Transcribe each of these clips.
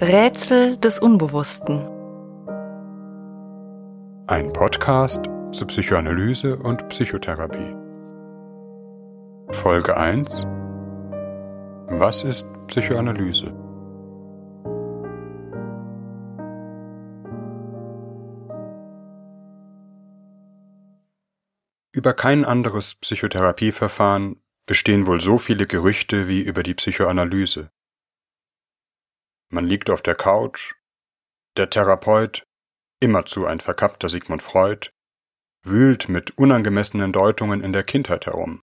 Rätsel des Unbewussten. Ein Podcast zu Psychoanalyse und Psychotherapie. Folge 1 Was ist Psychoanalyse? Über kein anderes Psychotherapieverfahren bestehen wohl so viele Gerüchte wie über die Psychoanalyse. Man liegt auf der Couch, der Therapeut, immerzu ein verkappter Sigmund Freud, wühlt mit unangemessenen Deutungen in der Kindheit herum,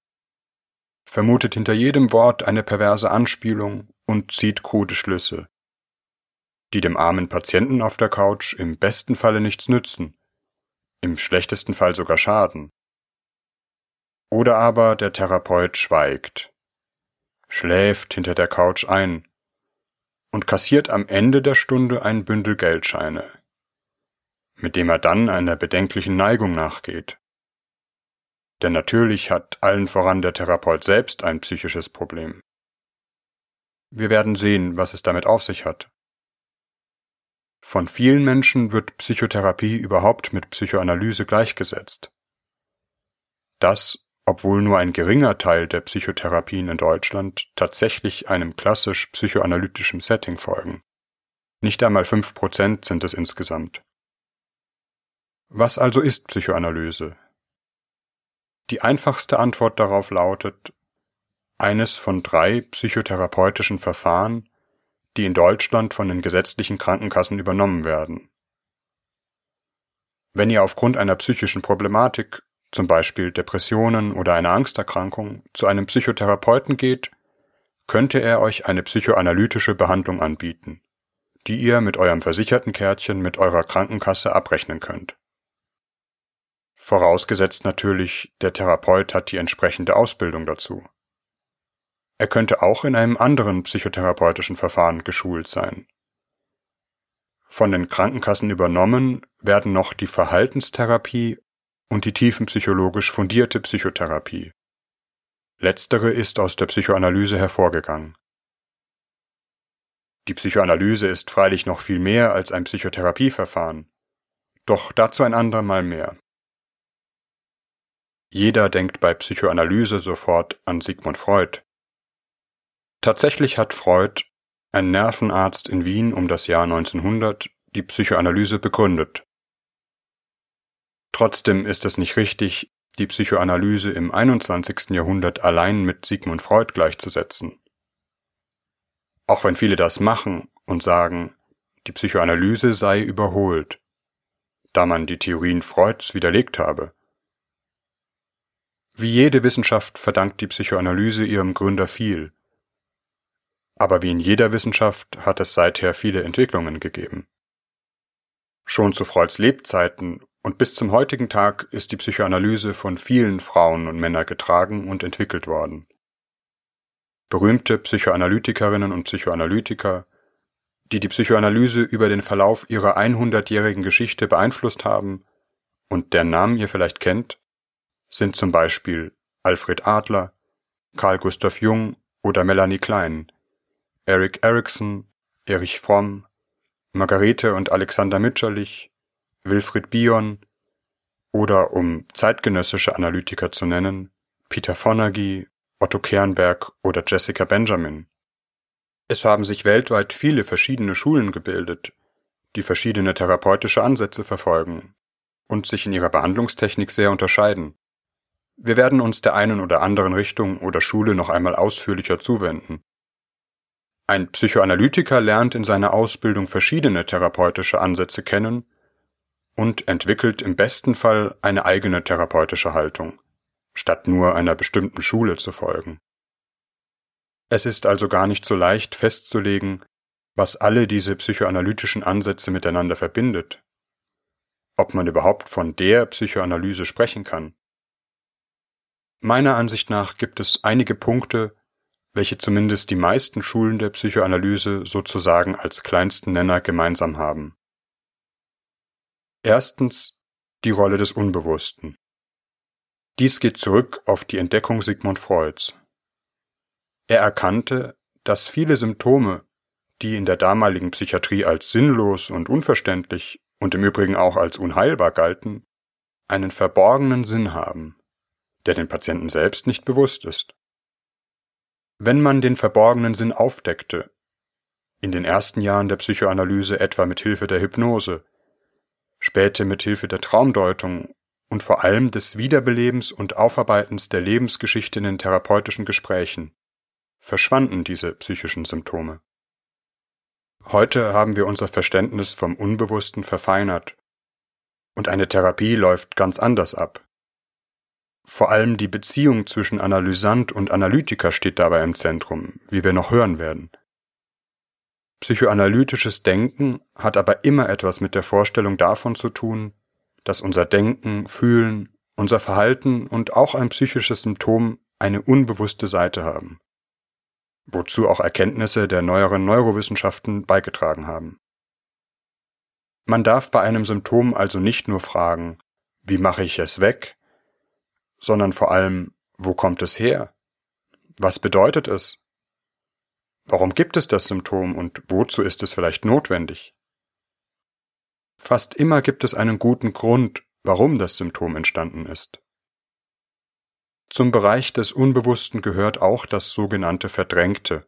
vermutet hinter jedem Wort eine perverse Anspielung und zieht krude Schlüsse, die dem armen Patienten auf der Couch im besten Falle nichts nützen, im schlechtesten Fall sogar schaden. Oder aber der Therapeut schweigt, schläft hinter der Couch ein und kassiert am Ende der Stunde ein Bündel Geldscheine, mit dem er dann einer bedenklichen Neigung nachgeht. Denn natürlich hat allen voran der Therapeut selbst ein psychisches Problem. Wir werden sehen, was es damit auf sich hat. Von vielen Menschen wird Psychotherapie überhaupt mit Psychoanalyse gleichgesetzt. Das obwohl nur ein geringer Teil der Psychotherapien in Deutschland tatsächlich einem klassisch psychoanalytischen Setting folgen. Nicht einmal fünf Prozent sind es insgesamt. Was also ist Psychoanalyse? Die einfachste Antwort darauf lautet, eines von drei psychotherapeutischen Verfahren, die in Deutschland von den gesetzlichen Krankenkassen übernommen werden. Wenn ihr aufgrund einer psychischen Problematik zum Beispiel Depressionen oder eine Angsterkrankung, zu einem Psychotherapeuten geht, könnte er euch eine psychoanalytische Behandlung anbieten, die ihr mit eurem versicherten Kärtchen mit eurer Krankenkasse abrechnen könnt. Vorausgesetzt natürlich, der Therapeut hat die entsprechende Ausbildung dazu. Er könnte auch in einem anderen psychotherapeutischen Verfahren geschult sein. Von den Krankenkassen übernommen werden noch die Verhaltenstherapie und die tiefenpsychologisch fundierte Psychotherapie. Letztere ist aus der Psychoanalyse hervorgegangen. Die Psychoanalyse ist freilich noch viel mehr als ein Psychotherapieverfahren, doch dazu ein andermal mehr. Jeder denkt bei Psychoanalyse sofort an Sigmund Freud. Tatsächlich hat Freud, ein Nervenarzt in Wien um das Jahr 1900, die Psychoanalyse begründet Trotzdem ist es nicht richtig, die Psychoanalyse im 21. Jahrhundert allein mit Sigmund Freud gleichzusetzen. Auch wenn viele das machen und sagen, die Psychoanalyse sei überholt, da man die Theorien Freuds widerlegt habe. Wie jede Wissenschaft verdankt die Psychoanalyse ihrem Gründer viel. Aber wie in jeder Wissenschaft hat es seither viele Entwicklungen gegeben. Schon zu Freuds Lebzeiten und bis zum heutigen Tag ist die Psychoanalyse von vielen Frauen und Männern getragen und entwickelt worden. Berühmte Psychoanalytikerinnen und Psychoanalytiker, die die Psychoanalyse über den Verlauf ihrer 100-jährigen Geschichte beeinflusst haben und deren Namen ihr vielleicht kennt, sind zum Beispiel Alfred Adler, Carl Gustav Jung oder Melanie Klein, Eric Erikson, Erich Fromm, Margarete und Alexander Mitscherlich, Wilfried Bion oder um zeitgenössische Analytiker zu nennen, Peter Fonagy, Otto Kernberg oder Jessica Benjamin. Es haben sich weltweit viele verschiedene Schulen gebildet, die verschiedene therapeutische Ansätze verfolgen und sich in ihrer Behandlungstechnik sehr unterscheiden. Wir werden uns der einen oder anderen Richtung oder Schule noch einmal ausführlicher zuwenden. Ein Psychoanalytiker lernt in seiner Ausbildung verschiedene therapeutische Ansätze kennen und entwickelt im besten Fall eine eigene therapeutische Haltung, statt nur einer bestimmten Schule zu folgen. Es ist also gar nicht so leicht festzulegen, was alle diese psychoanalytischen Ansätze miteinander verbindet, ob man überhaupt von der Psychoanalyse sprechen kann. Meiner Ansicht nach gibt es einige Punkte, welche zumindest die meisten Schulen der Psychoanalyse sozusagen als kleinsten Nenner gemeinsam haben. Erstens die Rolle des Unbewussten. Dies geht zurück auf die Entdeckung Sigmund Freuds. Er erkannte, dass viele Symptome, die in der damaligen Psychiatrie als sinnlos und unverständlich und im Übrigen auch als unheilbar galten, einen verborgenen Sinn haben, der den Patienten selbst nicht bewusst ist. Wenn man den verborgenen Sinn aufdeckte, in den ersten Jahren der Psychoanalyse etwa mit Hilfe der Hypnose, später mit Hilfe der Traumdeutung und vor allem des Wiederbelebens und Aufarbeitens der Lebensgeschichte in den therapeutischen Gesprächen, verschwanden diese psychischen Symptome. Heute haben wir unser Verständnis vom Unbewussten verfeinert und eine Therapie läuft ganz anders ab. Vor allem die Beziehung zwischen Analysant und Analytiker steht dabei im Zentrum, wie wir noch hören werden. Psychoanalytisches Denken hat aber immer etwas mit der Vorstellung davon zu tun, dass unser Denken, Fühlen, unser Verhalten und auch ein psychisches Symptom eine unbewusste Seite haben, wozu auch Erkenntnisse der neueren Neurowissenschaften beigetragen haben. Man darf bei einem Symptom also nicht nur fragen, wie mache ich es weg, sondern vor allem, wo kommt es her? Was bedeutet es? Warum gibt es das Symptom und wozu ist es vielleicht notwendig? Fast immer gibt es einen guten Grund, warum das Symptom entstanden ist. Zum Bereich des Unbewussten gehört auch das sogenannte Verdrängte.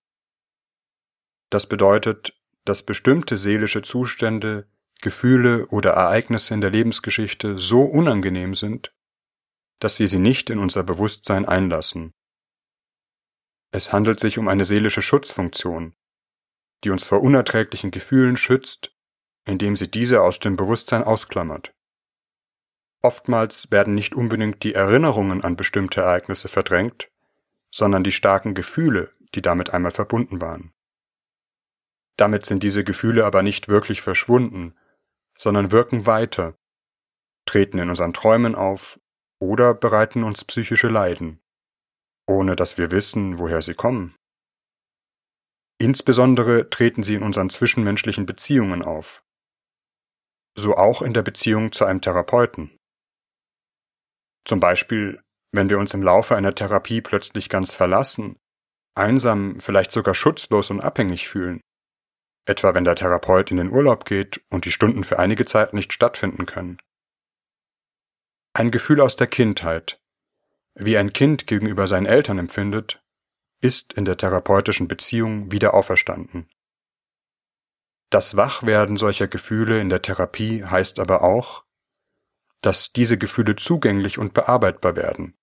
Das bedeutet, dass bestimmte seelische Zustände, Gefühle oder Ereignisse in der Lebensgeschichte so unangenehm sind, dass wir sie nicht in unser Bewusstsein einlassen es handelt sich um eine seelische Schutzfunktion, die uns vor unerträglichen Gefühlen schützt, indem sie diese aus dem Bewusstsein ausklammert. Oftmals werden nicht unbedingt die Erinnerungen an bestimmte Ereignisse verdrängt, sondern die starken Gefühle, die damit einmal verbunden waren. Damit sind diese Gefühle aber nicht wirklich verschwunden, sondern wirken weiter, treten in unseren Träumen auf oder bereiten uns psychische Leiden ohne dass wir wissen, woher sie kommen. Insbesondere treten sie in unseren zwischenmenschlichen Beziehungen auf. So auch in der Beziehung zu einem Therapeuten. Zum Beispiel, wenn wir uns im Laufe einer Therapie plötzlich ganz verlassen, einsam, vielleicht sogar schutzlos und abhängig fühlen. Etwa wenn der Therapeut in den Urlaub geht und die Stunden für einige Zeit nicht stattfinden können. Ein Gefühl aus der Kindheit, wie ein Kind gegenüber seinen Eltern empfindet, ist in der therapeutischen Beziehung wieder auferstanden. Das Wachwerden solcher Gefühle in der Therapie heißt aber auch, dass diese Gefühle zugänglich und bearbeitbar werden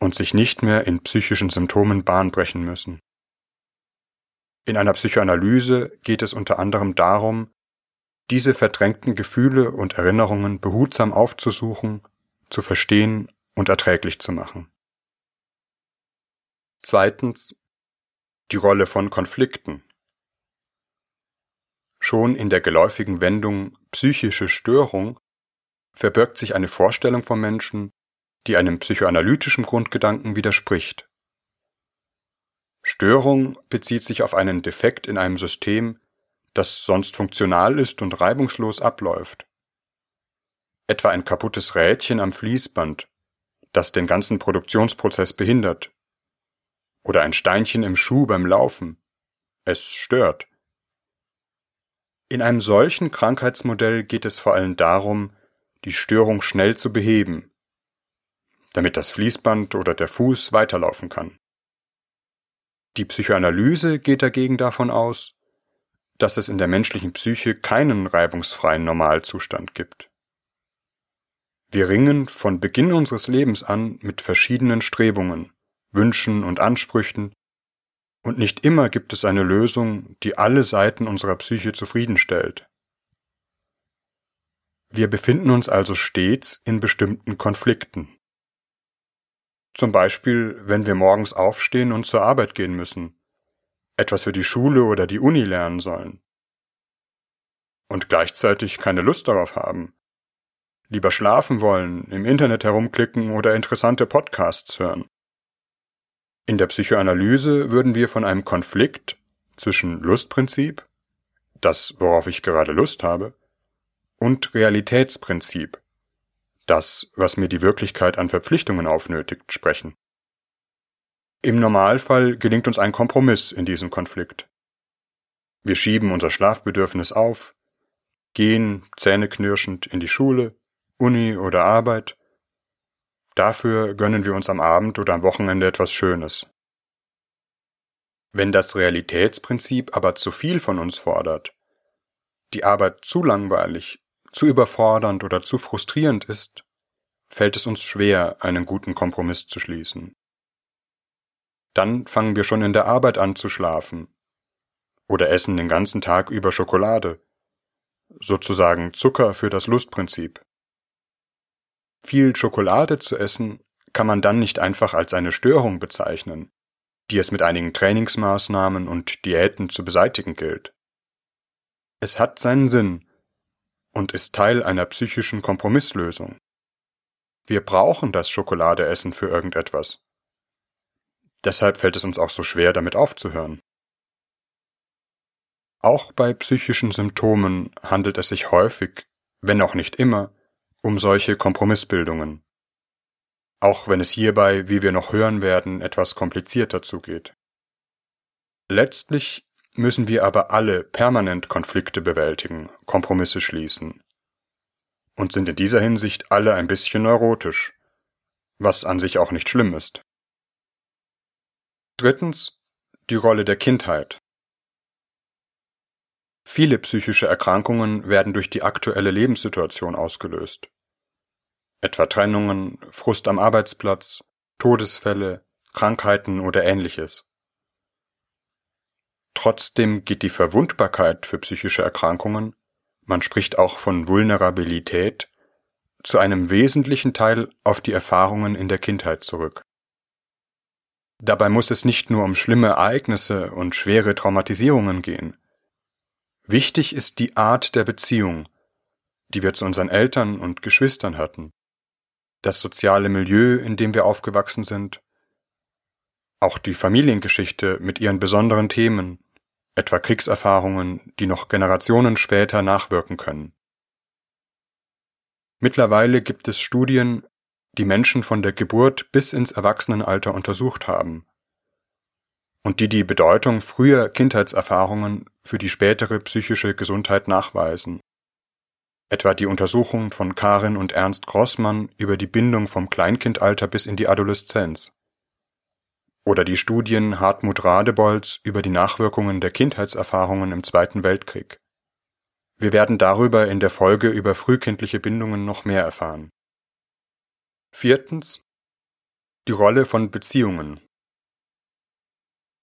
und sich nicht mehr in psychischen Symptomen Bahn brechen müssen. In einer Psychoanalyse geht es unter anderem darum, diese verdrängten Gefühle und Erinnerungen behutsam aufzusuchen, zu verstehen und erträglich zu machen. Zweitens die Rolle von Konflikten. Schon in der geläufigen Wendung psychische Störung verbirgt sich eine Vorstellung vom Menschen, die einem psychoanalytischen Grundgedanken widerspricht. Störung bezieht sich auf einen Defekt in einem System, das sonst funktional ist und reibungslos abläuft. Etwa ein kaputtes Rädchen am Fließband, das den ganzen Produktionsprozess behindert. Oder ein Steinchen im Schuh beim Laufen. Es stört. In einem solchen Krankheitsmodell geht es vor allem darum, die Störung schnell zu beheben, damit das Fließband oder der Fuß weiterlaufen kann. Die Psychoanalyse geht dagegen davon aus, dass es in der menschlichen Psyche keinen reibungsfreien Normalzustand gibt. Wir ringen von Beginn unseres Lebens an mit verschiedenen Strebungen, Wünschen und Ansprüchen, und nicht immer gibt es eine Lösung, die alle Seiten unserer Psyche zufriedenstellt. Wir befinden uns also stets in bestimmten Konflikten. Zum Beispiel, wenn wir morgens aufstehen und zur Arbeit gehen müssen, etwas für die Schule oder die Uni lernen sollen und gleichzeitig keine Lust darauf haben, lieber schlafen wollen, im Internet herumklicken oder interessante Podcasts hören. In der Psychoanalyse würden wir von einem Konflikt zwischen Lustprinzip, das, worauf ich gerade Lust habe, und Realitätsprinzip, das, was mir die Wirklichkeit an Verpflichtungen aufnötigt, sprechen. Im Normalfall gelingt uns ein Kompromiss in diesem Konflikt. Wir schieben unser Schlafbedürfnis auf, gehen zähneknirschend in die Schule, Uni oder Arbeit. Dafür gönnen wir uns am Abend oder am Wochenende etwas Schönes. Wenn das Realitätsprinzip aber zu viel von uns fordert, die Arbeit zu langweilig, zu überfordernd oder zu frustrierend ist, fällt es uns schwer, einen guten Kompromiss zu schließen. Dann fangen wir schon in der Arbeit an zu schlafen oder essen den ganzen Tag über Schokolade, sozusagen Zucker für das Lustprinzip. Viel Schokolade zu essen kann man dann nicht einfach als eine Störung bezeichnen, die es mit einigen Trainingsmaßnahmen und Diäten zu beseitigen gilt. Es hat seinen Sinn und ist Teil einer psychischen Kompromisslösung. Wir brauchen das Schokoladeessen für irgendetwas. Deshalb fällt es uns auch so schwer, damit aufzuhören. Auch bei psychischen Symptomen handelt es sich häufig, wenn auch nicht immer, um solche Kompromissbildungen. Auch wenn es hierbei, wie wir noch hören werden, etwas komplizierter zugeht. Letztlich müssen wir aber alle permanent Konflikte bewältigen, Kompromisse schließen. Und sind in dieser Hinsicht alle ein bisschen neurotisch, was an sich auch nicht schlimm ist. Drittens die Rolle der Kindheit. Viele psychische Erkrankungen werden durch die aktuelle Lebenssituation ausgelöst. Etwa Trennungen, Frust am Arbeitsplatz, Todesfälle, Krankheiten oder ähnliches. Trotzdem geht die Verwundbarkeit für psychische Erkrankungen, man spricht auch von Vulnerabilität, zu einem wesentlichen Teil auf die Erfahrungen in der Kindheit zurück. Dabei muss es nicht nur um schlimme Ereignisse und schwere Traumatisierungen gehen. Wichtig ist die Art der Beziehung, die wir zu unseren Eltern und Geschwistern hatten, das soziale Milieu, in dem wir aufgewachsen sind, auch die Familiengeschichte mit ihren besonderen Themen, etwa Kriegserfahrungen, die noch Generationen später nachwirken können. Mittlerweile gibt es Studien, die Menschen von der Geburt bis ins Erwachsenenalter untersucht haben und die die Bedeutung früher Kindheitserfahrungen für die spätere psychische Gesundheit nachweisen. Etwa die Untersuchung von Karin und Ernst Grossmann über die Bindung vom Kleinkindalter bis in die Adoleszenz. Oder die Studien Hartmut Radebolz über die Nachwirkungen der Kindheitserfahrungen im Zweiten Weltkrieg. Wir werden darüber in der Folge über frühkindliche Bindungen noch mehr erfahren. Viertens die Rolle von Beziehungen.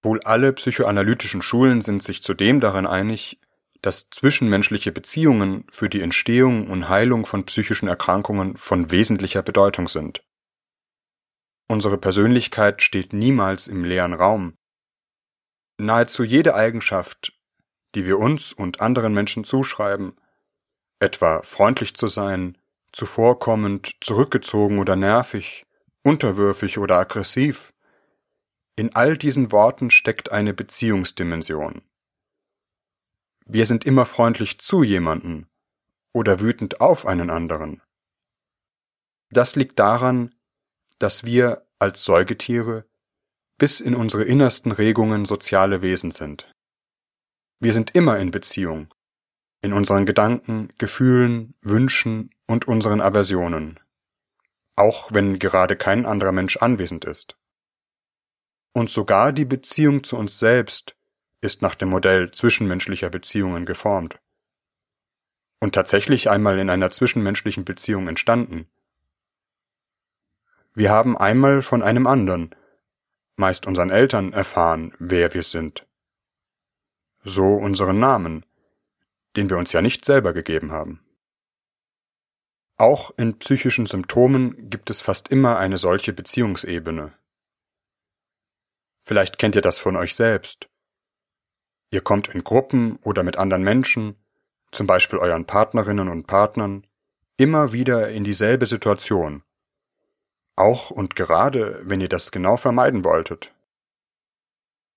Wohl alle psychoanalytischen Schulen sind sich zudem darin einig, dass zwischenmenschliche Beziehungen für die Entstehung und Heilung von psychischen Erkrankungen von wesentlicher Bedeutung sind. Unsere Persönlichkeit steht niemals im leeren Raum. Nahezu jede Eigenschaft, die wir uns und anderen Menschen zuschreiben, etwa freundlich zu sein, zuvorkommend, zurückgezogen oder nervig, unterwürfig oder aggressiv. In all diesen Worten steckt eine Beziehungsdimension. Wir sind immer freundlich zu jemanden oder wütend auf einen anderen. Das liegt daran, dass wir als Säugetiere bis in unsere innersten Regungen soziale Wesen sind. Wir sind immer in Beziehung, in unseren Gedanken, Gefühlen, Wünschen und unseren Aversionen, auch wenn gerade kein anderer Mensch anwesend ist. Und sogar die Beziehung zu uns selbst ist nach dem Modell zwischenmenschlicher Beziehungen geformt. Und tatsächlich einmal in einer zwischenmenschlichen Beziehung entstanden. Wir haben einmal von einem anderen, meist unseren Eltern, erfahren, wer wir sind. So unseren Namen, den wir uns ja nicht selber gegeben haben. Auch in psychischen Symptomen gibt es fast immer eine solche Beziehungsebene. Vielleicht kennt ihr das von euch selbst. Ihr kommt in Gruppen oder mit anderen Menschen, zum Beispiel euren Partnerinnen und Partnern, immer wieder in dieselbe Situation. Auch und gerade, wenn ihr das genau vermeiden wolltet.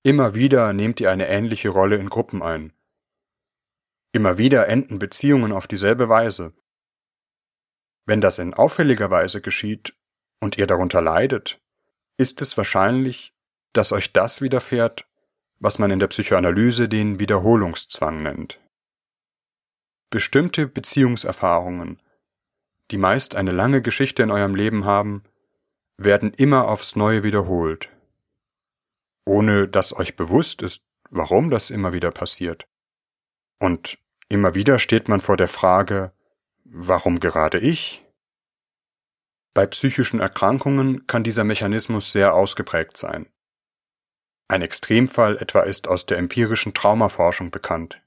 Immer wieder nehmt ihr eine ähnliche Rolle in Gruppen ein. Immer wieder enden Beziehungen auf dieselbe Weise. Wenn das in auffälliger Weise geschieht und ihr darunter leidet, ist es wahrscheinlich, dass euch das widerfährt, was man in der Psychoanalyse den Wiederholungszwang nennt. Bestimmte Beziehungserfahrungen, die meist eine lange Geschichte in eurem Leben haben, werden immer aufs Neue wiederholt, ohne dass euch bewusst ist, warum das immer wieder passiert. Und immer wieder steht man vor der Frage, warum gerade ich? Bei psychischen Erkrankungen kann dieser Mechanismus sehr ausgeprägt sein. Ein Extremfall etwa ist aus der empirischen Traumaforschung bekannt.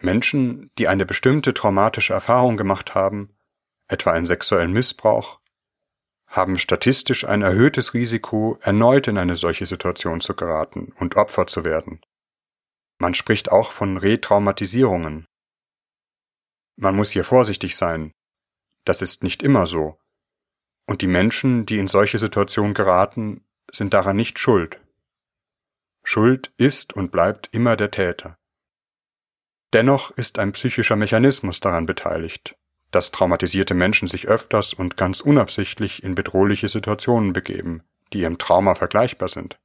Menschen, die eine bestimmte traumatische Erfahrung gemacht haben, etwa einen sexuellen Missbrauch, haben statistisch ein erhöhtes Risiko, erneut in eine solche Situation zu geraten und Opfer zu werden. Man spricht auch von Retraumatisierungen. Man muss hier vorsichtig sein. Das ist nicht immer so. Und die Menschen, die in solche Situationen geraten, sind daran nicht schuld. Schuld ist und bleibt immer der Täter. Dennoch ist ein psychischer Mechanismus daran beteiligt, dass traumatisierte Menschen sich öfters und ganz unabsichtlich in bedrohliche Situationen begeben, die ihrem Trauma vergleichbar sind.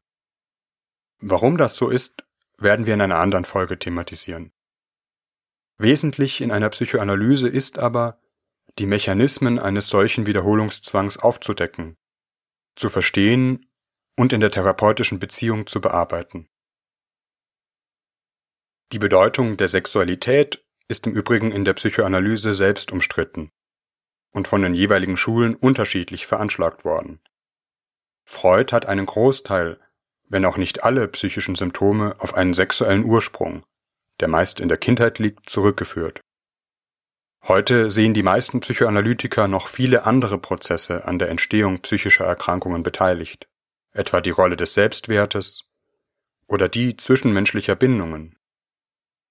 Warum das so ist, werden wir in einer anderen Folge thematisieren. Wesentlich in einer Psychoanalyse ist aber, die Mechanismen eines solchen Wiederholungszwangs aufzudecken, zu verstehen und in der therapeutischen Beziehung zu bearbeiten. Die Bedeutung der Sexualität ist im Übrigen in der Psychoanalyse selbst umstritten und von den jeweiligen Schulen unterschiedlich veranschlagt worden. Freud hat einen Großteil, wenn auch nicht alle psychischen Symptome auf einen sexuellen Ursprung, der meist in der Kindheit liegt, zurückgeführt. Heute sehen die meisten Psychoanalytiker noch viele andere Prozesse an der Entstehung psychischer Erkrankungen beteiligt, etwa die Rolle des Selbstwertes oder die zwischenmenschlicher Bindungen.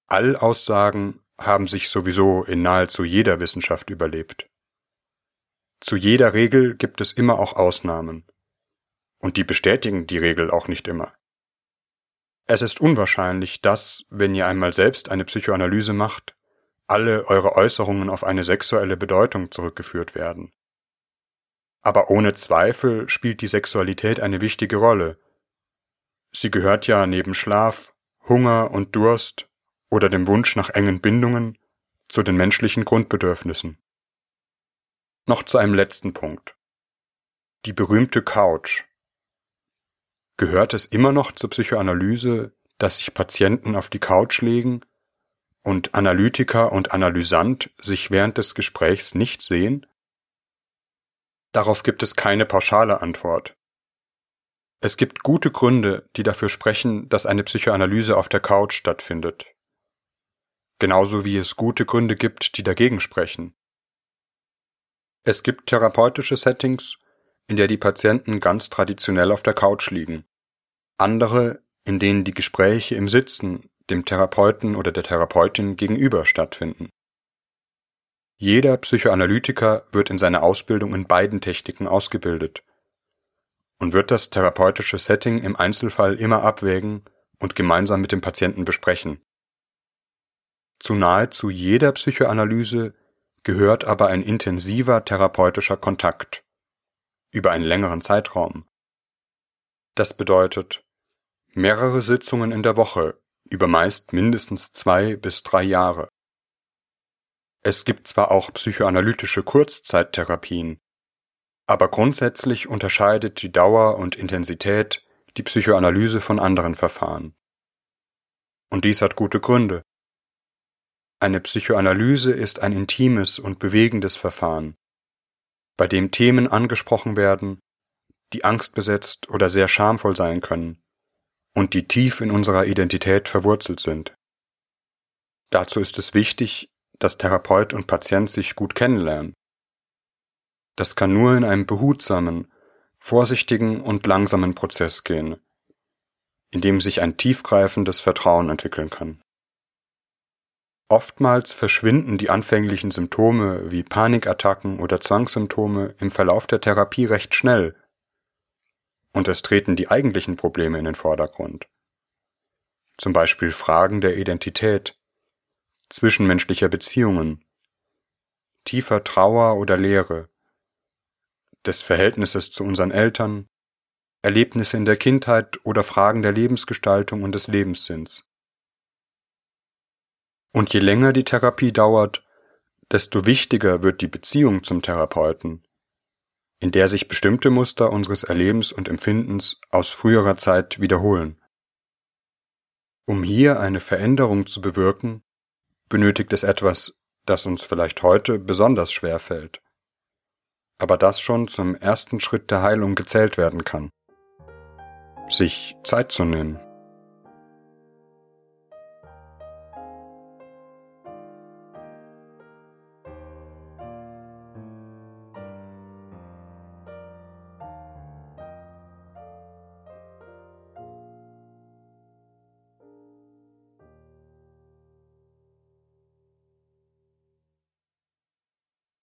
All Aussagen haben sich sowieso in nahezu jeder Wissenschaft überlebt. Zu jeder Regel gibt es immer auch Ausnahmen. Und die bestätigen die Regel auch nicht immer. Es ist unwahrscheinlich, dass, wenn ihr einmal selbst eine Psychoanalyse macht, alle eure Äußerungen auf eine sexuelle Bedeutung zurückgeführt werden. Aber ohne Zweifel spielt die Sexualität eine wichtige Rolle. Sie gehört ja neben Schlaf, Hunger und Durst oder dem Wunsch nach engen Bindungen zu den menschlichen Grundbedürfnissen. Noch zu einem letzten Punkt. Die berühmte Couch. Gehört es immer noch zur Psychoanalyse, dass sich Patienten auf die Couch legen und Analytiker und Analysant sich während des Gesprächs nicht sehen? Darauf gibt es keine pauschale Antwort. Es gibt gute Gründe, die dafür sprechen, dass eine Psychoanalyse auf der Couch stattfindet genauso wie es gute Gründe gibt, die dagegen sprechen. Es gibt therapeutische Settings, in der die Patienten ganz traditionell auf der Couch liegen, andere, in denen die Gespräche im Sitzen dem Therapeuten oder der Therapeutin gegenüber stattfinden. Jeder Psychoanalytiker wird in seiner Ausbildung in beiden Techniken ausgebildet und wird das therapeutische Setting im Einzelfall immer abwägen und gemeinsam mit dem Patienten besprechen. Zu nahezu jeder Psychoanalyse gehört aber ein intensiver therapeutischer Kontakt über einen längeren Zeitraum. Das bedeutet mehrere Sitzungen in der Woche über meist mindestens zwei bis drei Jahre. Es gibt zwar auch psychoanalytische Kurzzeittherapien, aber grundsätzlich unterscheidet die Dauer und Intensität die Psychoanalyse von anderen Verfahren. Und dies hat gute Gründe. Eine Psychoanalyse ist ein intimes und bewegendes Verfahren, bei dem Themen angesprochen werden, die angstbesetzt oder sehr schamvoll sein können und die tief in unserer Identität verwurzelt sind. Dazu ist es wichtig, dass Therapeut und Patient sich gut kennenlernen. Das kann nur in einem behutsamen, vorsichtigen und langsamen Prozess gehen, in dem sich ein tiefgreifendes Vertrauen entwickeln kann. Oftmals verschwinden die anfänglichen Symptome wie Panikattacken oder Zwangssymptome im Verlauf der Therapie recht schnell, und es treten die eigentlichen Probleme in den Vordergrund. Zum Beispiel Fragen der Identität, zwischenmenschlicher Beziehungen, tiefer Trauer oder Leere, des Verhältnisses zu unseren Eltern, Erlebnisse in der Kindheit oder Fragen der Lebensgestaltung und des Lebenssinns. Und je länger die Therapie dauert, desto wichtiger wird die Beziehung zum Therapeuten, in der sich bestimmte Muster unseres Erlebens und Empfindens aus früherer Zeit wiederholen. Um hier eine Veränderung zu bewirken, benötigt es etwas, das uns vielleicht heute besonders schwer fällt, aber das schon zum ersten Schritt der Heilung gezählt werden kann. Sich Zeit zu nehmen.